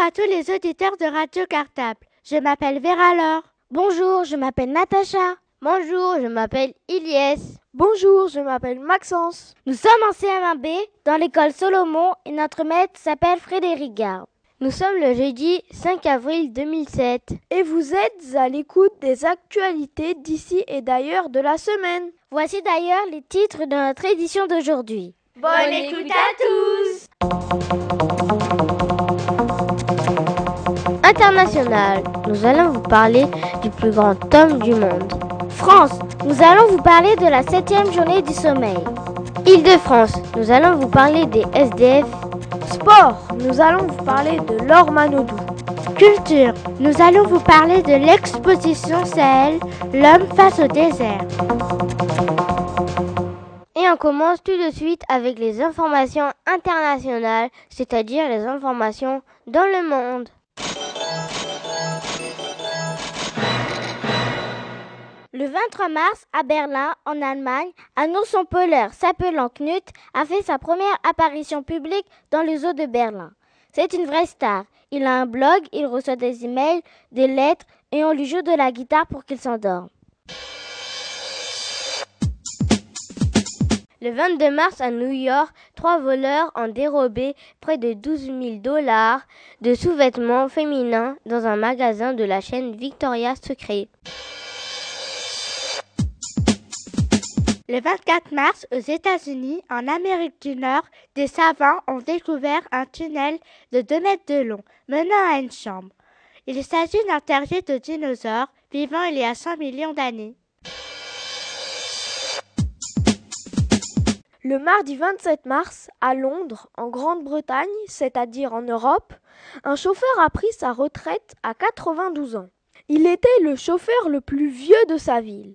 à tous les auditeurs de Radio Cartable. Je m'appelle Vera Laure. Bonjour, je m'appelle Natacha. Bonjour, je m'appelle Ilyes. Bonjour, je m'appelle Maxence. Nous sommes en CM1B dans l'école Solomon et notre maître s'appelle Frédéric Garde. Nous sommes le jeudi 5 avril 2007. Et vous êtes à l'écoute des actualités d'ici et d'ailleurs de la semaine. Voici d'ailleurs les titres de notre édition d'aujourd'hui. Bonne écoute à tous International, nous allons vous parler du plus grand tome du monde. France, nous allons vous parler de la septième journée du sommeil. Île-de-France, nous allons vous parler des SDF. Sport, nous allons vous parler de Laure Manodou. Culture, nous allons vous parler de l'exposition Sahel, l'homme face au désert. Et on commence tout de suite avec les informations internationales, c'est-à-dire les informations dans le monde. Le 23 mars, à Berlin, en Allemagne, un ourson polaire s'appelant Knut a fait sa première apparition publique dans le zoo de Berlin. C'est une vraie star. Il a un blog, il reçoit des emails, des lettres et on lui joue de la guitare pour qu'il s'endorme. Le 22 mars à New York, trois voleurs ont dérobé près de 12 000 dollars de sous-vêtements féminins dans un magasin de la chaîne Victoria's Secret. Le 24 mars, aux États-Unis, en Amérique du Nord, des savants ont découvert un tunnel de 2 mètres de long menant à une chambre. Il s'agit d'un terrier de dinosaures vivant il y a 100 millions d'années. Le mardi 27 mars, à Londres, en Grande-Bretagne, c'est-à-dire en Europe, un chauffeur a pris sa retraite à 92 ans. Il était le chauffeur le plus vieux de sa ville.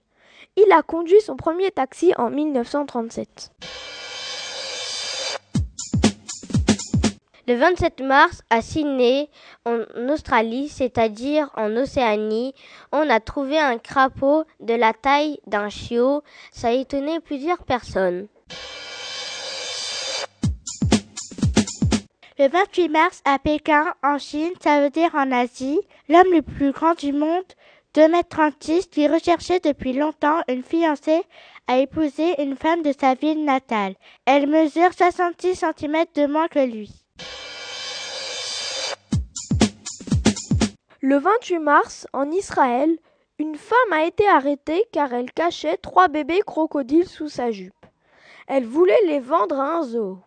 Il a conduit son premier taxi en 1937. Le 27 mars, à Sydney, en Australie, c'est-à-dire en Océanie, on a trouvé un crapaud de la taille d'un chiot. Ça a étonné plusieurs personnes. Le 28 mars, à Pékin, en Chine, ça veut dire en Asie, l'homme le plus grand du monde, 2m36, qui recherchait depuis longtemps une fiancée, a épousé une femme de sa ville natale. Elle mesure 66 cm de moins que lui. Le 28 mars, en Israël, une femme a été arrêtée car elle cachait trois bébés crocodiles sous sa jupe. Elle voulait les vendre à un zoo.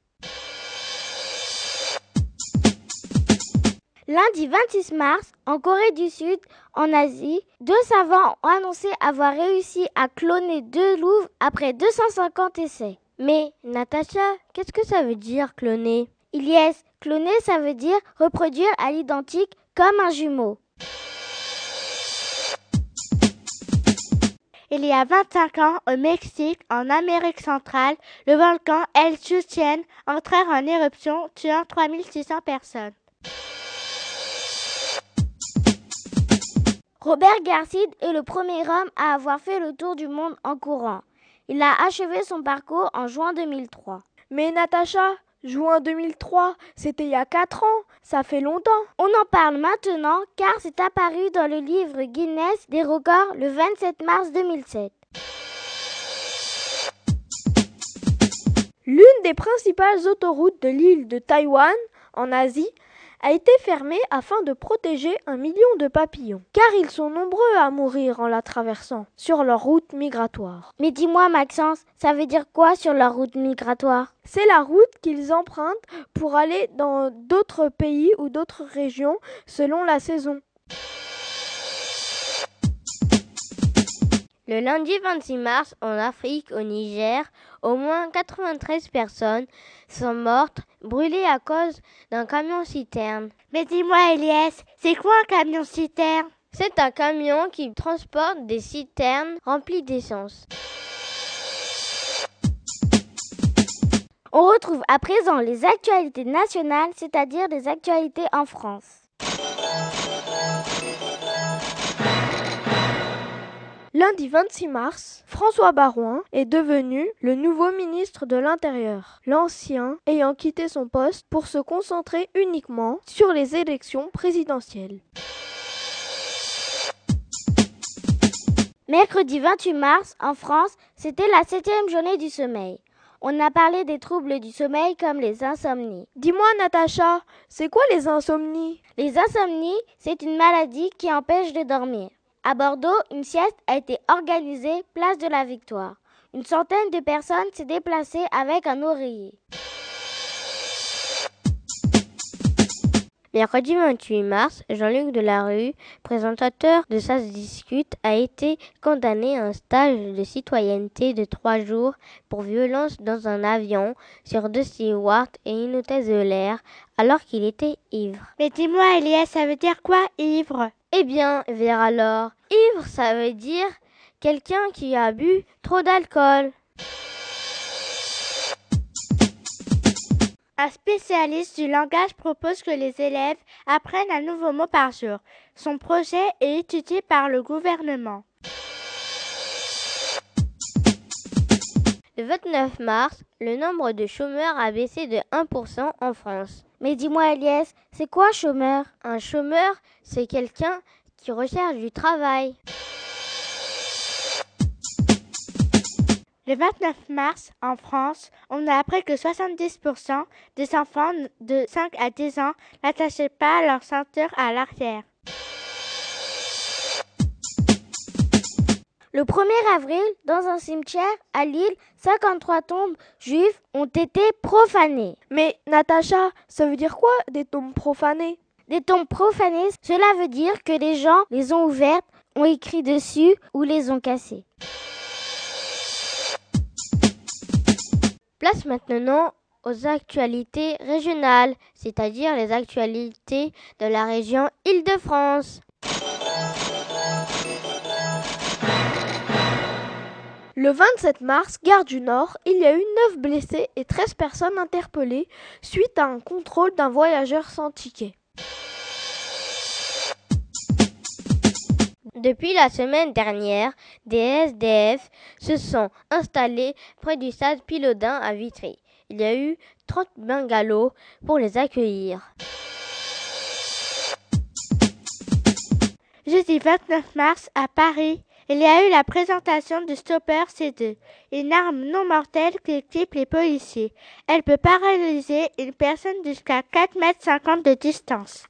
Lundi 26 mars, en Corée du Sud, en Asie, deux savants ont annoncé avoir réussi à cloner deux louves après 250 essais. Mais, Natacha, qu'est-ce que ça veut dire cloner? Ilyes, cloner ça veut dire reproduire à l'identique comme un jumeau. Il y a 25 ans, au Mexique, en Amérique centrale, le volcan El Chutién entra en éruption, tuant 3600 personnes. Robert Garcid est le premier homme à avoir fait le tour du monde en courant. Il a achevé son parcours en juin 2003. Mais Natacha, juin 2003, c'était il y a 4 ans, ça fait longtemps. On en parle maintenant car c'est apparu dans le livre Guinness des records le 27 mars 2007. L'une des principales autoroutes de l'île de Taïwan, en Asie, a été fermée afin de protéger un million de papillons, car ils sont nombreux à mourir en la traversant sur leur route migratoire. Mais dis-moi Maxence, ça veut dire quoi sur leur route migratoire? C'est la route qu'ils empruntent pour aller dans d'autres pays ou d'autres régions selon la saison. Le lundi 26 mars, en Afrique, au Niger, au moins 93 personnes sont mortes, brûlées à cause d'un camion-citerne. Mais dis-moi, Elias, c'est quoi un camion-citerne C'est un camion qui transporte des citernes remplies d'essence. On retrouve à présent les actualités nationales, c'est-à-dire des actualités en France. Lundi 26 mars, François Barouin est devenu le nouveau ministre de l'Intérieur, l'ancien ayant quitté son poste pour se concentrer uniquement sur les élections présidentielles. Mercredi 28 mars, en France, c'était la septième journée du sommeil. On a parlé des troubles du sommeil comme les insomnies. Dis-moi, Natacha, c'est quoi les insomnies? Les insomnies, c'est une maladie qui empêche de dormir. À Bordeaux, une sieste a été organisée place de la Victoire. Une centaine de personnes s'est déplacée avec un oreiller. Mercredi 28 mars, Jean-Luc Delarue, présentateur de Ça discute, a été condamné à un stage de citoyenneté de trois jours pour violence dans un avion sur deux stewards et une hôtesse de l'air alors qu'il était ivre. Mais dis-moi, Elias, ça veut dire quoi, ivre? Eh bien, vers alors, ivre, ça veut dire quelqu'un qui a bu trop d'alcool. Un spécialiste du langage propose que les élèves apprennent un nouveau mot par jour. Son projet est étudié par le gouvernement. Le 29 mars, le nombre de chômeurs a baissé de 1% en France. Mais dis-moi, Elias, c'est quoi chômeur? Un chômeur, c'est quelqu'un qui recherche du travail. Le 29 mars, en France, on a appris que 70% des enfants de 5 à 10 ans n'attachaient pas leur ceinture à l'arrière. Le 1er avril, dans un cimetière à Lille, 53 tombes juives ont été profanées. Mais Natacha, ça veut dire quoi des tombes profanées? Des tombes profanées, cela veut dire que les gens les ont ouvertes, ont écrit dessus ou les ont cassées. Place maintenant aux actualités régionales, c'est-à-dire les actualités de la région Île-de-France. Le 27 mars, gare du Nord, il y a eu 9 blessés et 13 personnes interpellées suite à un contrôle d'un voyageur sans ticket. Depuis la semaine dernière, des SDF se sont installés près du stade Pilodin à Vitry. Il y a eu 30 bungalows pour les accueillir. Jeudi 29 mars, à Paris, il y a eu la présentation du Stopper C2, une arme non mortelle qui équipe les policiers. Elle peut paralyser une personne jusqu'à 4,50 mètres de distance.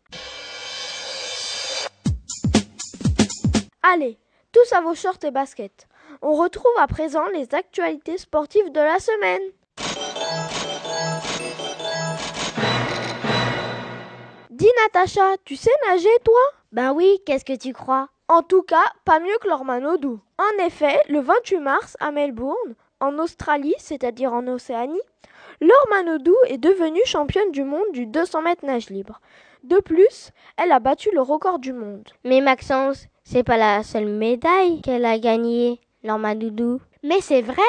Allez, tous à vos shorts et baskets. On retrouve à présent les actualités sportives de la semaine. Dis Natacha, tu sais nager toi? Ben oui, qu'est-ce que tu crois? En tout cas, pas mieux que Lormanodou. En effet, le 28 mars à Melbourne, en Australie, c'est-à-dire en Océanie, Lormanodou est devenue championne du monde du 200 mètres nage libre. De plus, elle a battu le record du monde. Mais Maxence, c'est pas la seule médaille qu'elle a gagnée, Lormanodou. Mais c'est vrai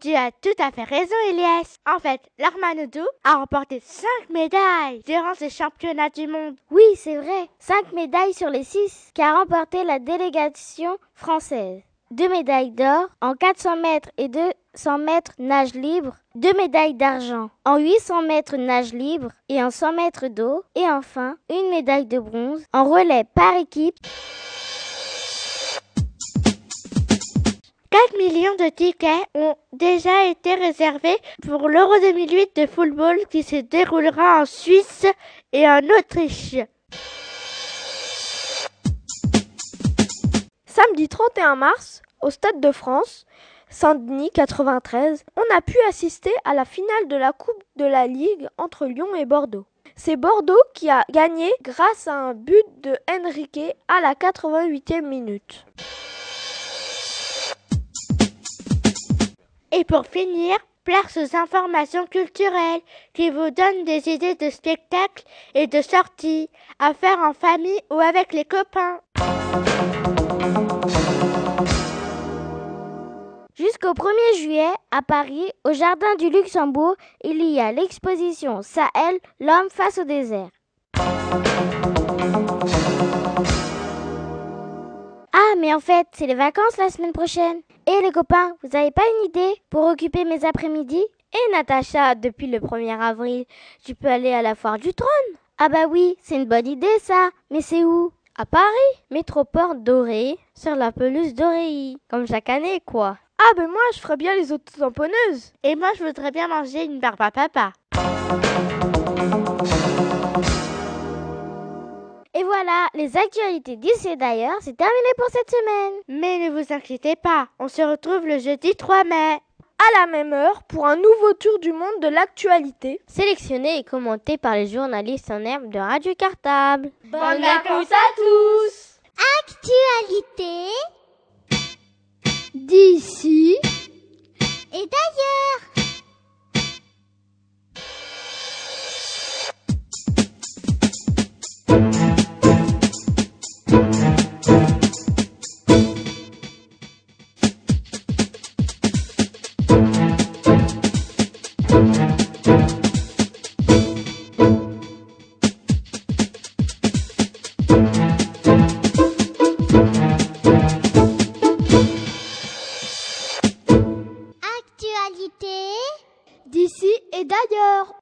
Tu as tout à fait raison, Elias. En fait, l'Armanoudou a remporté 5 médailles durant ces championnats du monde. Oui, c'est vrai. 5 médailles sur les 6 qu'a remporté la délégation française. 2 médailles d'or en 400 mètres et 200 mètres nage libre. 2 médailles d'argent en 800 mètres nage libre et en 100 mètres d'eau. Et enfin, une médaille de bronze en relais par équipe. 4 millions de tickets ont déjà été réservés pour l'Euro 2008 de football qui se déroulera en Suisse et en Autriche. Samedi 31 mars, au Stade de France, Saint-Denis 93, on a pu assister à la finale de la Coupe de la Ligue entre Lyon et Bordeaux. C'est Bordeaux qui a gagné grâce à un but de Enrique à la 88e minute. Pour finir, place aux informations culturelles qui vous donnent des idées de spectacles et de sorties à faire en famille ou avec les copains. Jusqu'au 1er juillet, à Paris, au Jardin du Luxembourg, il y a l'exposition Sahel, l'homme face au désert. Mais en fait, c'est les vacances la semaine prochaine. Et les copains, vous n'avez pas une idée pour occuper mes après-midi? Et Natacha, depuis le 1er avril, tu peux aller à la foire du trône Ah bah oui, c'est une bonne idée ça. Mais c'est où? À Paris, métroport doré, sur la pelouse d'Oreilly. Comme chaque année, quoi. Ah ben moi, je ferais bien les autres tamponneuses. Et moi, je voudrais bien manger une barbe à papa. Et voilà, les actualités d'ici et d'ailleurs, c'est terminé pour cette semaine. Mais ne vous inquiétez pas, on se retrouve le jeudi 3 mai. À la même heure pour un nouveau tour du monde de l'actualité. Sélectionné et commenté par les journalistes en herbe de Radio Cartable. Bonnes vacances à tous Actualité D'ici et d'ailleurs.